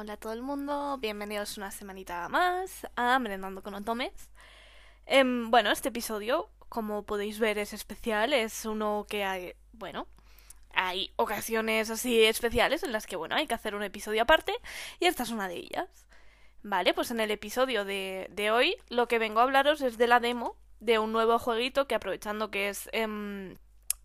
Hola a todo el mundo, bienvenidos una semanita más a Merendando con Otomes. Em, bueno, este episodio, como podéis ver, es especial, es uno que hay, bueno, hay ocasiones así especiales en las que, bueno, hay que hacer un episodio aparte y esta es una de ellas. Vale, pues en el episodio de, de hoy lo que vengo a hablaros es de la demo de un nuevo jueguito que aprovechando que es em,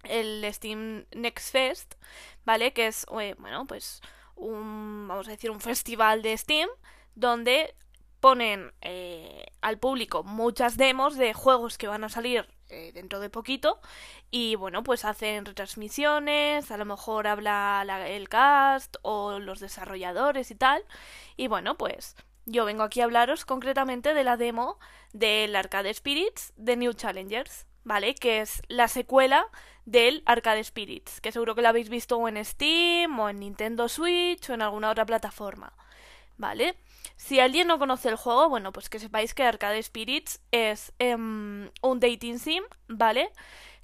el Steam Next Fest, ¿vale? Que es, eh, bueno, pues un, vamos a decir, un festival de Steam donde ponen eh, al público muchas demos de juegos que van a salir eh, dentro de poquito y bueno pues hacen retransmisiones a lo mejor habla el cast o los desarrolladores y tal. Y bueno pues yo vengo aquí a hablaros concretamente de la demo del Arcade Spirits de New Challengers ¿vale? Que es la secuela del Arcade Spirits, que seguro que la habéis visto en Steam o en Nintendo Switch o en alguna otra plataforma, ¿vale? Si alguien no conoce el juego, bueno, pues que sepáis que Arcade Spirits es em, un dating sim, ¿vale?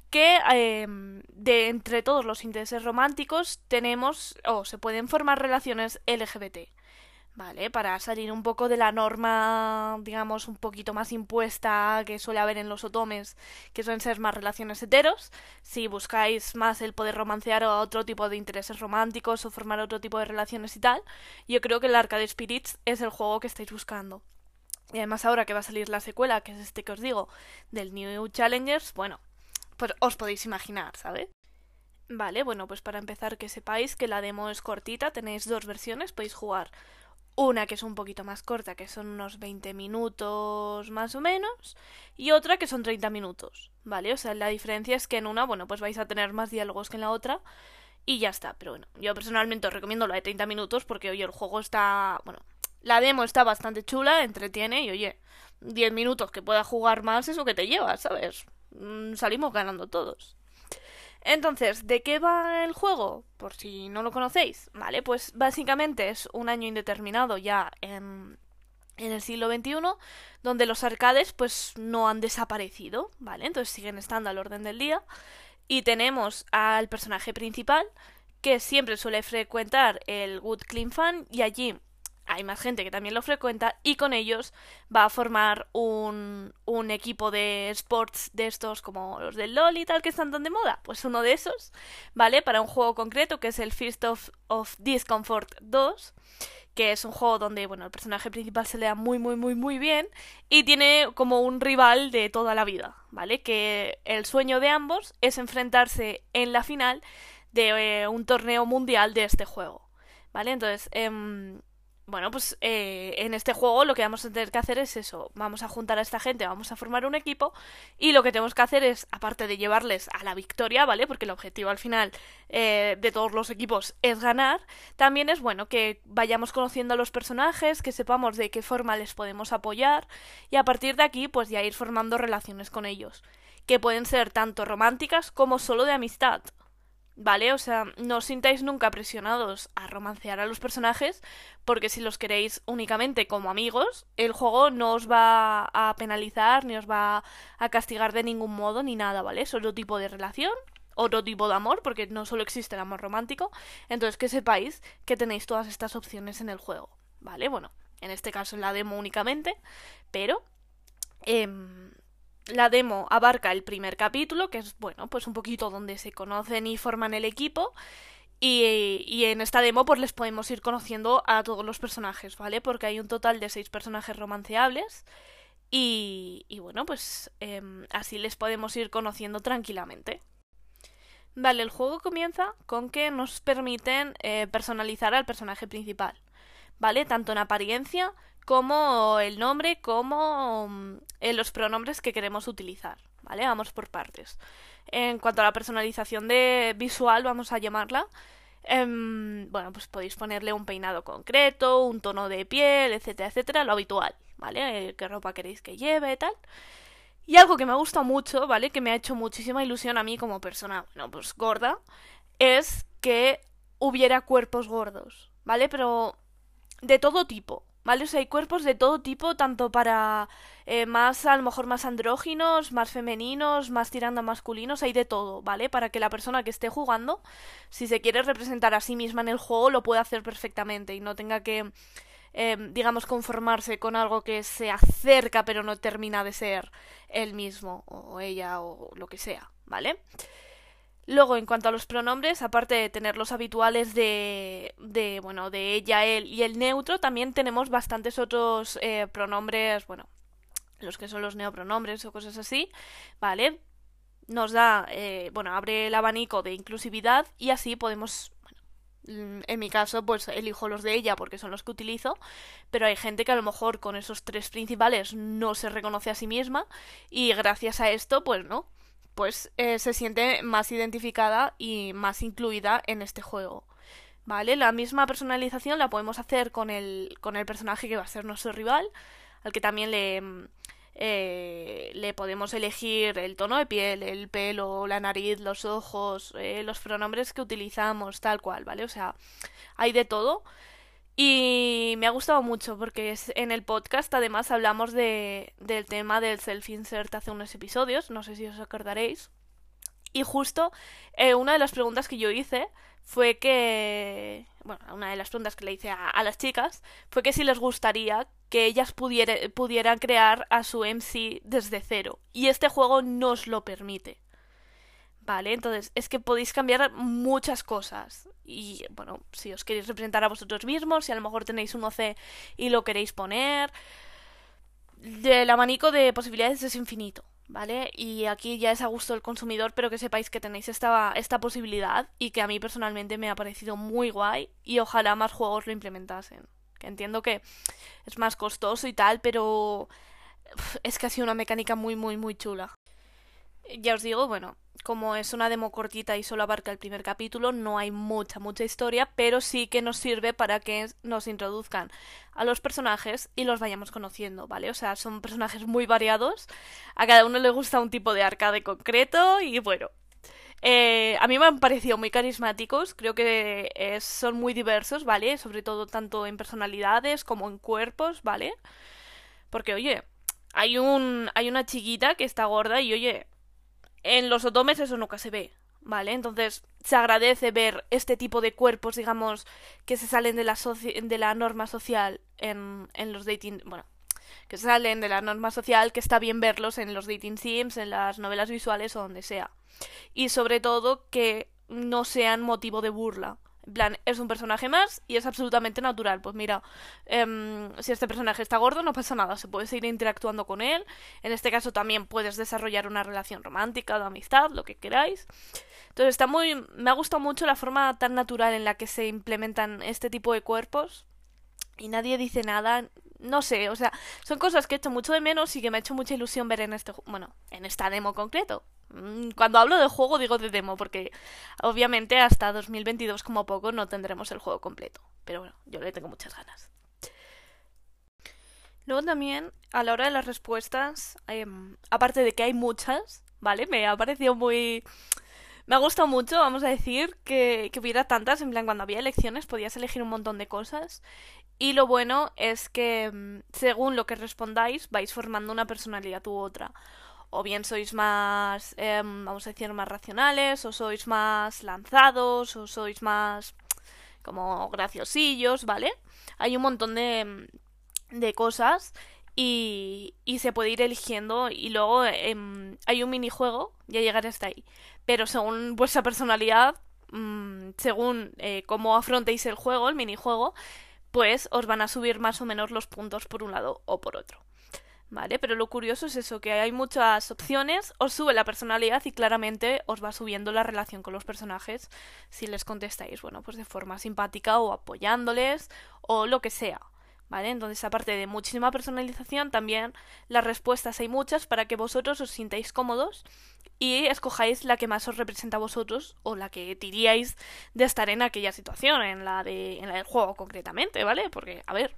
Que em, de entre todos los intereses románticos tenemos o se pueden formar relaciones LGBT. ¿Vale? Para salir un poco de la norma, digamos, un poquito más impuesta que suele haber en los otomes, que suelen ser más relaciones heteros. Si buscáis más el poder romancear o otro tipo de intereses románticos o formar otro tipo de relaciones y tal, yo creo que el Arcade Spirits es el juego que estáis buscando. Y además ahora que va a salir la secuela, que es este que os digo, del New Challengers, bueno, pues os podéis imaginar, ¿sabes? Vale, bueno, pues para empezar que sepáis que la demo es cortita, tenéis dos versiones, podéis jugar una que es un poquito más corta, que son unos 20 minutos más o menos, y otra que son 30 minutos, ¿vale? O sea, la diferencia es que en una, bueno, pues vais a tener más diálogos que en la otra, y ya está. Pero bueno, yo personalmente os recomiendo la de 30 minutos porque, oye, el juego está, bueno, la demo está bastante chula, entretiene, y oye, 10 minutos que pueda jugar más, eso que te lleva, ¿sabes? Mm, salimos ganando todos. Entonces, ¿de qué va el juego? Por si no lo conocéis, ¿vale? Pues básicamente es un año indeterminado ya en, en el siglo XXI, donde los arcades pues no han desaparecido, ¿vale? Entonces siguen estando al orden del día. Y tenemos al personaje principal, que siempre suele frecuentar el Wood Clean Fan, y allí hay más gente que también lo frecuenta y con ellos va a formar un, un equipo de sports de estos como los del LOL y tal que están tan de moda. Pues uno de esos, ¿vale? Para un juego concreto que es el of, of Discomfort 2 que es un juego donde, bueno, el personaje principal se le da muy, muy, muy, muy bien y tiene como un rival de toda la vida, ¿vale? Que el sueño de ambos es enfrentarse en la final de eh, un torneo mundial de este juego, ¿vale? Entonces, eh, bueno, pues eh, en este juego lo que vamos a tener que hacer es eso. Vamos a juntar a esta gente, vamos a formar un equipo y lo que tenemos que hacer es, aparte de llevarles a la victoria, ¿vale? Porque el objetivo al final eh, de todos los equipos es ganar, también es bueno que vayamos conociendo a los personajes, que sepamos de qué forma les podemos apoyar y a partir de aquí pues ya ir formando relaciones con ellos, que pueden ser tanto románticas como solo de amistad. ¿Vale? O sea, no os sintáis nunca presionados a romancear a los personajes, porque si los queréis únicamente como amigos, el juego no os va a penalizar, ni os va a castigar de ningún modo, ni nada, ¿vale? Es otro tipo de relación, otro tipo de amor, porque no solo existe el amor romántico. Entonces, que sepáis que tenéis todas estas opciones en el juego, ¿vale? Bueno, en este caso en la demo únicamente, pero... Eh, la demo abarca el primer capítulo, que es, bueno, pues un poquito donde se conocen y forman el equipo. Y, y, en esta demo pues les podemos ir conociendo a todos los personajes, ¿vale? Porque hay un total de seis personajes romanceables. Y, y bueno, pues eh, así les podemos ir conociendo tranquilamente. Vale, el juego comienza con que nos permiten eh, personalizar al personaje principal, ¿vale? Tanto en apariencia como el nombre, como mm, en los pronombres que queremos utilizar, ¿vale? Vamos por partes. En cuanto a la personalización de visual, vamos a llamarla, em, bueno, pues podéis ponerle un peinado concreto, un tono de piel, etcétera, etcétera, lo habitual, ¿vale? Eh, ¿Qué ropa queréis que lleve, tal? Y algo que me gusta mucho, ¿vale? Que me ha hecho muchísima ilusión a mí como persona, bueno, pues gorda, es que hubiera cuerpos gordos, ¿vale? Pero de todo tipo. ¿Vale? O sea, hay cuerpos de todo tipo, tanto para eh, más, a lo mejor más andróginos, más femeninos, más tirando a masculinos, hay de todo, ¿vale? Para que la persona que esté jugando, si se quiere representar a sí misma en el juego, lo pueda hacer perfectamente y no tenga que, eh, digamos, conformarse con algo que se acerca pero no termina de ser él mismo o ella o lo que sea, ¿vale? Luego, en cuanto a los pronombres, aparte de tener los habituales de, de bueno, de ella, él y el neutro, también tenemos bastantes otros eh, pronombres, bueno, los que son los neopronombres o cosas así, ¿vale? Nos da, eh, bueno, abre el abanico de inclusividad y así podemos, bueno, en mi caso, pues elijo los de ella porque son los que utilizo, pero hay gente que a lo mejor con esos tres principales no se reconoce a sí misma y gracias a esto, pues no pues eh, se siente más identificada y más incluida en este juego. ¿Vale? La misma personalización la podemos hacer con el, con el personaje que va a ser nuestro rival, al que también le, eh, le podemos elegir el tono de piel, el pelo, la nariz, los ojos, eh, los pronombres que utilizamos, tal cual, ¿vale? O sea, hay de todo. Y me ha gustado mucho porque es, en el podcast además hablamos de, del tema del self-insert hace unos episodios, no sé si os acordaréis. Y justo eh, una de las preguntas que yo hice fue que... Bueno, una de las preguntas que le hice a, las chicas fue que si les gustaría que ellas pudiera, pudieran crear a su MC desde cero. Y este juego nos lo permite. Vale, entonces es que podéis cambiar muchas cosas. Y bueno, si os queréis representar a vosotros mismos, si a lo mejor tenéis un OC y lo queréis poner. El abanico de posibilidades es infinito, ¿vale? Y aquí ya es a gusto del consumidor, pero que sepáis que tenéis esta, esta posibilidad y que a mí personalmente me ha parecido muy guay y ojalá más juegos lo implementasen. Que entiendo que es más costoso y tal, pero es que ha sido una mecánica muy, muy, muy chula. Ya os digo, bueno, como es una demo cortita y solo abarca el primer capítulo, no hay mucha, mucha historia, pero sí que nos sirve para que nos introduzcan a los personajes y los vayamos conociendo, ¿vale? O sea, son personajes muy variados, a cada uno le gusta un tipo de arcade concreto y bueno. Eh, a mí me han parecido muy carismáticos, creo que son muy diversos, ¿vale? Sobre todo tanto en personalidades como en cuerpos, ¿vale? Porque, oye, hay un hay una chiquita que está gorda y, oye, en los otomes eso nunca se ve, ¿vale? Entonces se agradece ver este tipo de cuerpos, digamos, que se salen de la, norma social en, en los dating... Bueno, que salen de la norma social, que está bien verlos en los dating sims, en las novelas visuales o donde sea. Y sobre todo que no sean motivo de burla. Plan, es un personaje más y es absolutamente natural. Pues mira, em, si este personaje está gordo, no pasa nada, se puede seguir interactuando con él. En este caso también puedes desarrollar una relación romántica, de amistad, lo que queráis. Entonces está muy. Me ha gustado mucho la forma tan natural en la que se implementan este tipo de cuerpos. Y nadie dice nada. No sé, o sea, son cosas que he hecho mucho de menos y que me ha hecho mucha ilusión ver en este. Bueno, en esta demo concreto. Mm, cuando hablo de juego digo de demo, porque obviamente hasta 2022 como poco no tendremos el juego completo. Pero bueno, yo le tengo muchas ganas. Luego también, a la hora de las respuestas, em, aparte de que hay muchas, ¿vale? Me ha parecido muy... Me ha gustado mucho, vamos a decir, que, que hubiera tantas. En plan, cuando había elecciones podías elegir un montón de cosas. Y lo bueno es que, em, según lo que respondáis, vais formando una personalidad u otra o bien sois más, em, vamos a decir, más racionales, o sois más lanzados, o sois más como graciosillos, ¿vale? Hay un montón de, de cosas y, y, se puede ir eligiendo y luego em, hay un minijuego, ya llegaré hasta ahí. Pero según vuestra personalidad, mm, según eh, cómo afrontéis el juego, el minijuego, pues os van a subir más o menos los puntos por un lado o por otro. ¿Vale? Pero lo curioso es eso, que hay muchas opciones, os sube la personalidad y claramente os va subiendo la relación con los personajes si les contestáis, bueno, pues de forma simpática o apoyándoles o lo que sea. ¿Vale? Entonces, aparte de muchísima personalización, también las respuestas hay muchas para que vosotros os sintáis cómodos y escojáis la que más os representa a vosotros o la que diríais de estar en aquella situación, en la, de, en la del juego concretamente, ¿vale? Porque, a ver,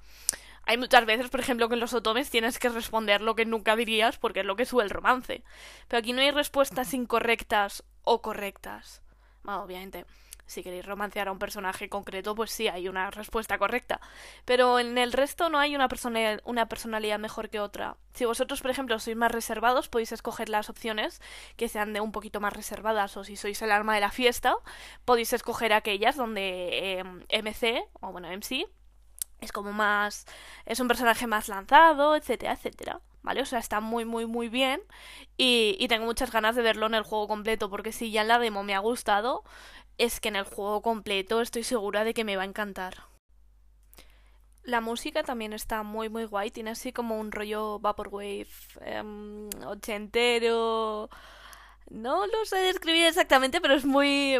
hay muchas veces, por ejemplo, que en los otomes tienes que responder lo que nunca dirías porque es lo que sube el romance. Pero aquí no hay respuestas incorrectas o correctas. Bueno, obviamente, Si queréis romancear a un personaje concreto, pues sí, hay una respuesta correcta. Pero en el resto no hay una, persona, una personalidad mejor que otra. Si vosotros, por ejemplo, sois más reservados, podéis escoger las opciones que sean de un poquito más reservadas. O si sois el alma de la fiesta, podéis escoger aquellas donde eh, MC, o bueno, MC, es como más. es un personaje más lanzado, etcétera, etcétera. ¿Vale? O sea, está muy, muy, muy bien. Y, y, tengo muchas ganas de verlo en el juego completo. Porque si ya en la demo me ha gustado, es que en el juego completo estoy segura de que me va a encantar. La música también está muy, muy guay. Tiene así como un rollo Vaporwave eh, ochentero. No lo sé describir exactamente, pero es muy,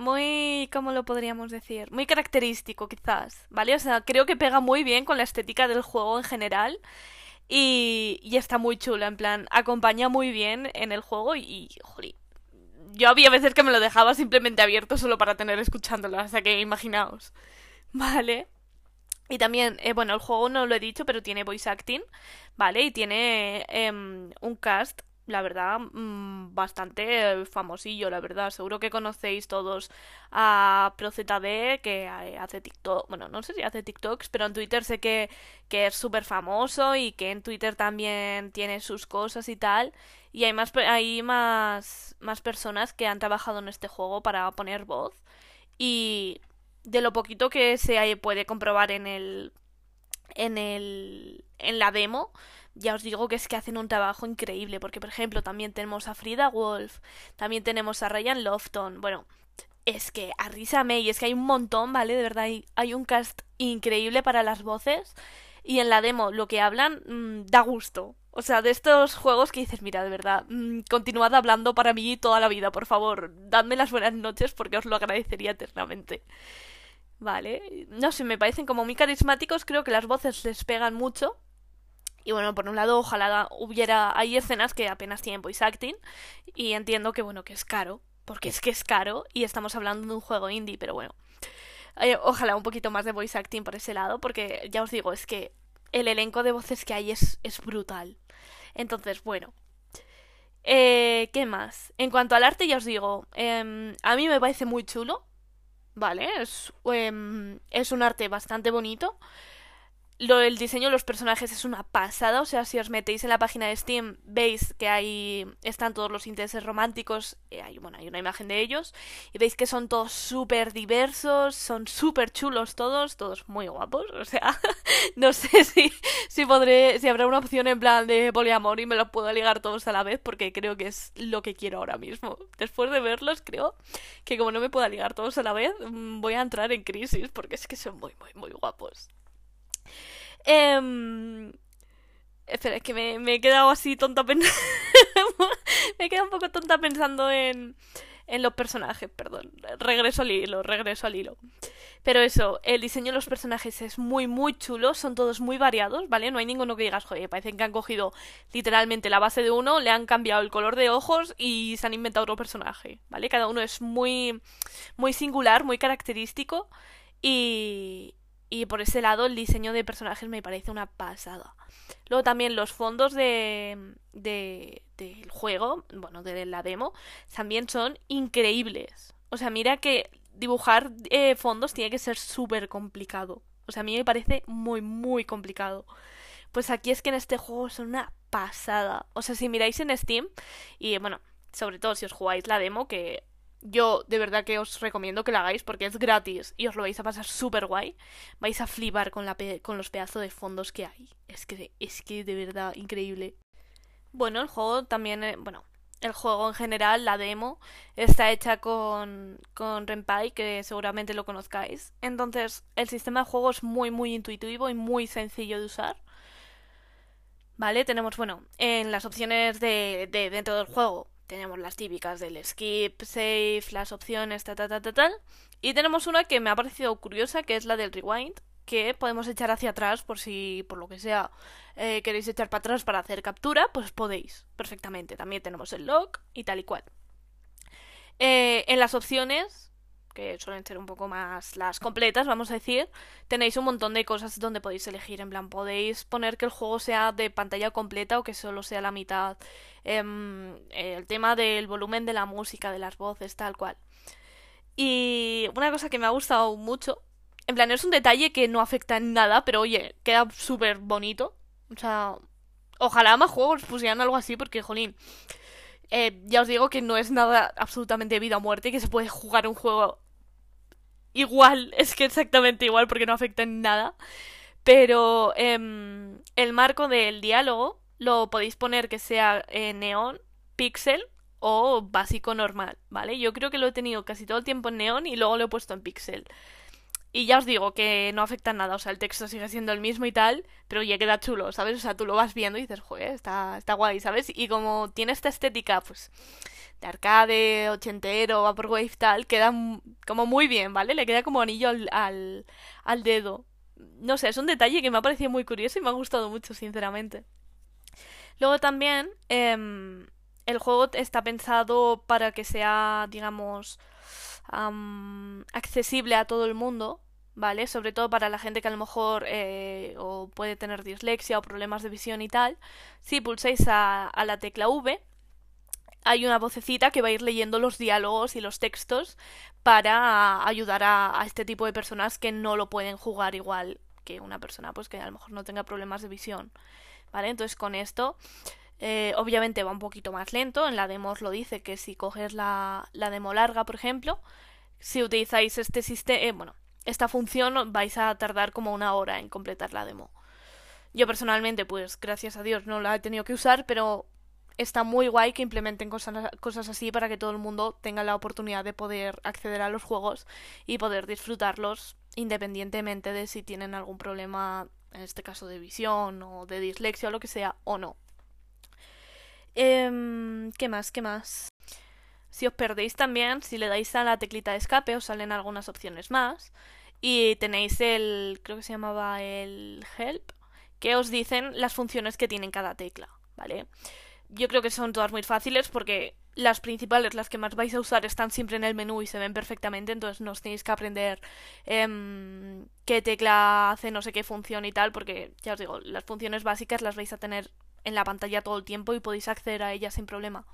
muy, ¿cómo lo podríamos decir? Muy característico, quizás, ¿vale? O sea, creo que pega muy bien con la estética del juego en general. Y, y está muy chula, en plan, acompaña muy bien en el juego y, y yo había veces que me lo dejaba simplemente abierto solo para tener escuchándolo, hasta que imaginaos. Vale. Y también, eh, bueno, el juego no lo he dicho, pero tiene voice acting, ¿vale? Y tiene eh, un cast la verdad, mmm, bastante famosillo, la verdad. Seguro que conocéis todos a ProZD, que hace TikTok. Bueno, no sé si hace TikToks, pero en Twitter sé que, que es súper famoso y que en Twitter también tiene sus cosas y tal. Y hay más, hay más, más personas que han trabajado en este juego para poner voz. Y de lo poquito que se puede comprobar en el. en el. en la demo ya os digo que es que hacen un trabajo increíble, porque por ejemplo también tenemos a Frida Wolf, también tenemos a Ryan Lofton, bueno, es que a Risa May, es que hay un montón, ¿vale? De verdad, hay, un cast increíble para las voces y en la demo lo que hablan mmm, da gusto. O sea, de estos juegos que dices, mira, de verdad, mmm, continuad hablando para mí toda la vida, por favor, dadme las buenas noches porque os lo agradecería eternamente. Vale, no sé, me parecen como muy carismáticos, creo que las voces les pegan mucho y bueno, por un lado, ojalá hubiera. Hay escenas que apenas tienen voice acting. Y entiendo que, bueno, que es caro. Porque es que es caro. Y estamos hablando de un juego indie, pero bueno. Eh, ojalá un poquito más de voice acting por ese lado. Porque ya os digo, es que el elenco de voces que hay es, es brutal. Entonces, bueno. Eh, ¿Qué más? En cuanto al arte, ya os digo. Eh, a mí me parece muy chulo. Vale, es, eh, es un arte bastante bonito. Lo, el diseño de los personajes es una pasada, o sea, si os metéis en la página de Steam veis que ahí están todos los intereses románticos, eh, hay, bueno, hay una imagen de ellos, y veis que son todos súper diversos, son súper chulos todos, todos muy guapos, o sea, no sé si, si podré, si habrá una opción en plan de poliamor y me los puedo ligar todos a la vez, porque creo que es lo que quiero ahora mismo. Después de verlos, creo que como no me pueda ligar todos a la vez, mm, voy a entrar en crisis, porque es que son muy, muy, muy guapos. Eh... Espera, es que me, me, he quedado así tonta pensando. me he quedado un poco tonta pensando en, en los personajes, perdón. Regreso al hilo, regreso al hilo. Pero eso, el diseño de los personajes es muy, muy chulo, son todos muy variados, ¿vale? No hay ninguno que digas, joder, parecen que han cogido literalmente la base de uno, le han cambiado el color de ojos y se han inventado otro personaje, ¿vale? Cada uno es muy, muy singular, muy característico y, y por ese lado el diseño de personajes me parece una pasada. Luego también los fondos de, de del juego, bueno, de la demo, también son increíbles. O sea, mira que dibujar eh, fondos tiene que ser súper complicado. O sea, a mí me parece muy, muy complicado. Pues aquí es que en este juego son una pasada. O sea, si miráis en Steam, y bueno, sobre todo si os jugáis la demo, que yo de verdad que os recomiendo que la hagáis porque es gratis y os lo vais a pasar súper guay. Vais a flipar con, la con los pedazos de fondos que hay. Es que, es que de verdad increíble. Bueno, el juego también, eh, bueno, el juego en general, la demo, está hecha con, con Renpai, que seguramente lo conozcáis. Entonces, el sistema de juego es muy, muy intuitivo y muy sencillo de usar. ¿Vale? Tenemos, bueno, en las opciones de, de dentro del juego tenemos las típicas del skip, save, las opciones, tal, tal, tal, tal, Y tenemos una que me ha parecido curiosa, que es la del rewind, que podemos echar hacia atrás por si, por lo que sea, eh, queréis echar para atrás para hacer captura, pues podéis, perfectamente. También tenemos el log y tal y cual. Eh, en las opciones que suelen ser un poco más las completas, vamos a decir, tenéis un montón de cosas donde podéis elegir. En plan, podéis poner que el juego sea de pantalla completa o que solo sea la mitad. Eh, el tema del volumen de la música, de las voces, tal cual. Y una cosa que me ha gustado mucho, en plan, es un detalle que no afecta en nada, pero oye, queda súper bonito. O sea, ojalá más juegos pusieran algo así, porque, jolín, eh, ya os digo que no es nada absolutamente vida o muerte, que se puede jugar un juego igual, es que exactamente igual, porque no afecta en nada. Pero em, el marco del diálogo lo podéis poner que sea en neón, pixel o básico normal, ¿vale? Yo creo que lo he tenido casi todo el tiempo en neón y luego lo he puesto en pixel. Y ya os digo que no afecta nada, o sea, el texto sigue siendo el mismo y tal, pero ya queda chulo, ¿sabes? O sea, tú lo vas viendo y dices, joder, está, está guay, ¿sabes? Y como tiene esta estética, pues, de arcade, ochentero, vaporwave tal, queda como muy bien, ¿vale? Le queda como anillo al, al, dedo. No sé, es un detalle que me ha parecido muy curioso y me ha gustado mucho, sinceramente. Luego también, em, el juego está pensado para que sea, digamos, accesible a todo el mundo, ¿vale? Sobre todo para la gente que a lo mejor eh, o puede tener dislexia o problemas de visión y tal. Si pulsáis a, la tecla V, hay una vocecita que va a ir leyendo los diálogos y los textos para ayudar a, a, este tipo de personas que no lo pueden jugar igual que una persona pues que a lo mejor no tenga problemas de visión. ¿Vale? Entonces con esto eh, obviamente va un poquito más lento. En la demo os lo dice que si coges la, la demo larga, por ejemplo, si utilizáis este sistema, eh, bueno, esta función vais a tardar como una hora en completar la demo. Yo personalmente, pues gracias a Dios no la he tenido que usar, pero está muy guay que implementen cosas, cosas así para que todo el mundo tenga la oportunidad de poder acceder a los juegos y poder disfrutarlos independientemente de si tienen algún problema, en este caso de visión o de dislexia o lo que sea, o no. Eh, ¿Qué más? ¿Qué más? Si os perdéis también, si le dais a la teclita de escape, os salen algunas opciones más. Y tenéis el, creo que se llamaba el help, que os dicen las funciones que tiene cada tecla, ¿vale? Yo creo que son todas muy fáciles porque las principales, las que más vais a usar, están siempre en el menú y se ven perfectamente, entonces no os tenéis que aprender eh, qué tecla hace no sé qué función y tal, porque ya os digo, las funciones básicas las vais a tener en la pantalla todo el tiempo y podéis acceder a ella sin problema.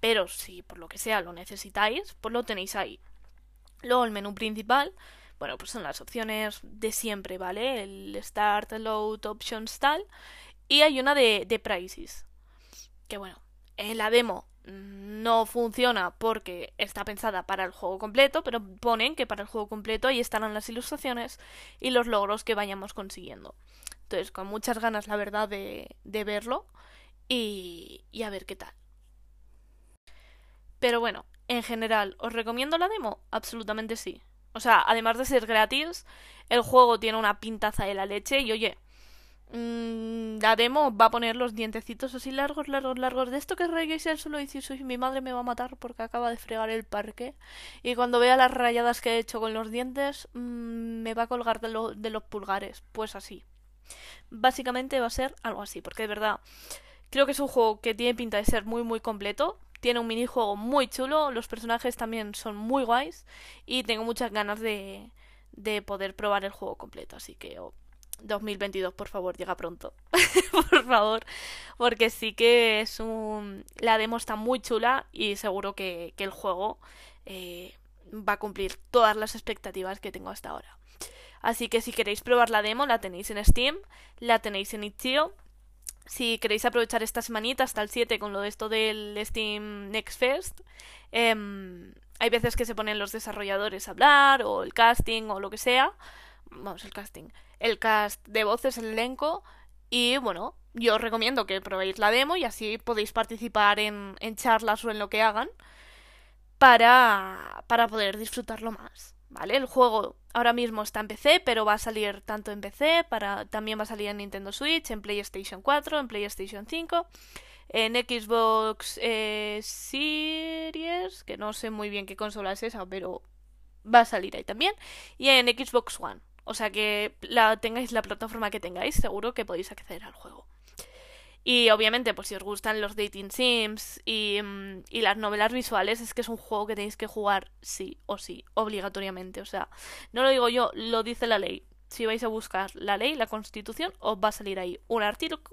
Pero si por lo que sea lo necesitáis, pues lo tenéis ahí. Luego el menú principal, bueno, pues son las opciones de siempre, ¿vale? El Start, Load, Options, tal. Y hay una de, de Prices. Que bueno, en la demo no funciona porque está pensada para el juego completo, pero ponen que para el juego completo ahí estarán las ilustraciones y los logros que vayamos consiguiendo. Entonces, con muchas ganas, la verdad, de, de verlo y, y a ver qué tal. Pero bueno, en general, ¿os recomiendo la demo? Absolutamente sí. O sea, además de ser gratis, el juego tiene una pintaza de la leche y oye, mmm, la demo va a poner los dientecitos así largos, largos, largos. De esto que reguéis el solo dice, soy mi madre me va a matar porque acaba de fregar el parque. Y cuando vea las rayadas que he hecho con los dientes, mmm, me va a colgar de, de los pulgares. Pues así. Básicamente va a ser algo así, porque de verdad creo que es un juego que tiene pinta de ser muy muy completo. Tiene un minijuego muy chulo, los personajes también son muy guays y tengo muchas ganas de, de poder probar el juego completo. Así que 2022, por favor, llega pronto. por favor, porque sí que es un... La demo está muy chula y seguro que, el juego eh, va a cumplir todas las expectativas que tengo hasta ahora. Así que si queréis probar la demo, la tenéis en Steam, la tenéis en Itch.io. Si queréis aprovechar esta semanita hasta el 7 con lo de esto del Steam Next Fest, eh, hay veces que se ponen los desarrolladores a hablar, o el casting, o lo que sea. Vamos, el casting. El cast de voces, el elenco. Y bueno, yo os recomiendo que probéis la demo y así podéis participar en, en charlas o en lo que hagan para, para poder disfrutarlo más. ¿Vale? El juego ahora mismo está en PC, pero va a salir tanto en PC, para, también va a salir en Nintendo Switch, en PlayStation 4, en PlayStation 5, en Xbox eh, Series, que no sé muy bien qué consola es esa, pero va a salir ahí también, y en Xbox One. O sea que la tengáis la plataforma que tengáis, seguro que podéis acceder al juego. Y obviamente, pues si os gustan los dating sims y, mm, y, las novelas visuales, es que es un juego que tenéis que jugar sí o sí, obligatoriamente. O sea, no lo digo yo, lo dice la ley. Si vais a buscar la ley, la constitución, os va a salir ahí un,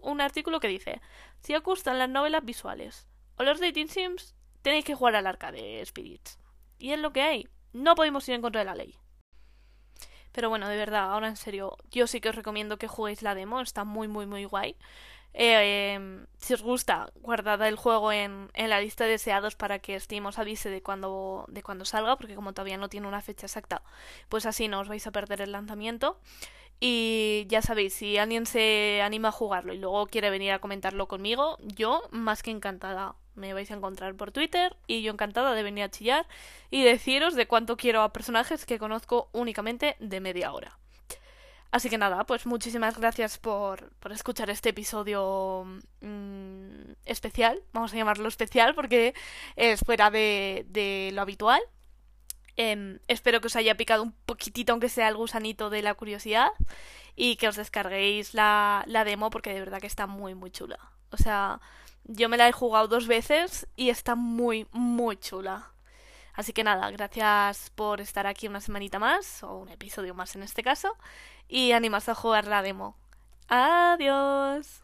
un artículo que dice, si os gustan las novelas visuales o los dating sims, tenéis que jugar al arca de Spirits. Y es lo que hay. no podemos ir en contra de la ley. Pero bueno, de verdad, ahora en serio, yo sí que os recomiendo que juguéis la demo, está muy, muy, muy guay. Eh, si os gusta, guardad el juego en, en, la lista de deseados para que Steam os avise de cuando, de cuando salga, porque como todavía no tiene una fecha exacta, pues así no os vais a perder el lanzamiento. Y ya sabéis, si alguien se anima a jugarlo y luego quiere venir a comentarlo conmigo, yo más que encantada. Me vais a encontrar por Twitter y yo encantada de venir a chillar y deciros de cuánto quiero a personajes que conozco únicamente de media hora. Así que nada, pues muchísimas gracias por, por escuchar este episodio mmm, especial. Vamos a llamarlo especial porque es fuera de, de lo habitual. Eh, espero que os haya picado un poquitito, aunque sea el gusanito de la curiosidad, y que os descarguéis la, la demo porque de verdad que está muy, muy chula. O sea, yo me la he jugado dos veces y está muy, muy chula. Así que nada, gracias por estar aquí una semanita más, o un episodio más en este caso, y animas a jugar la demo. Adiós.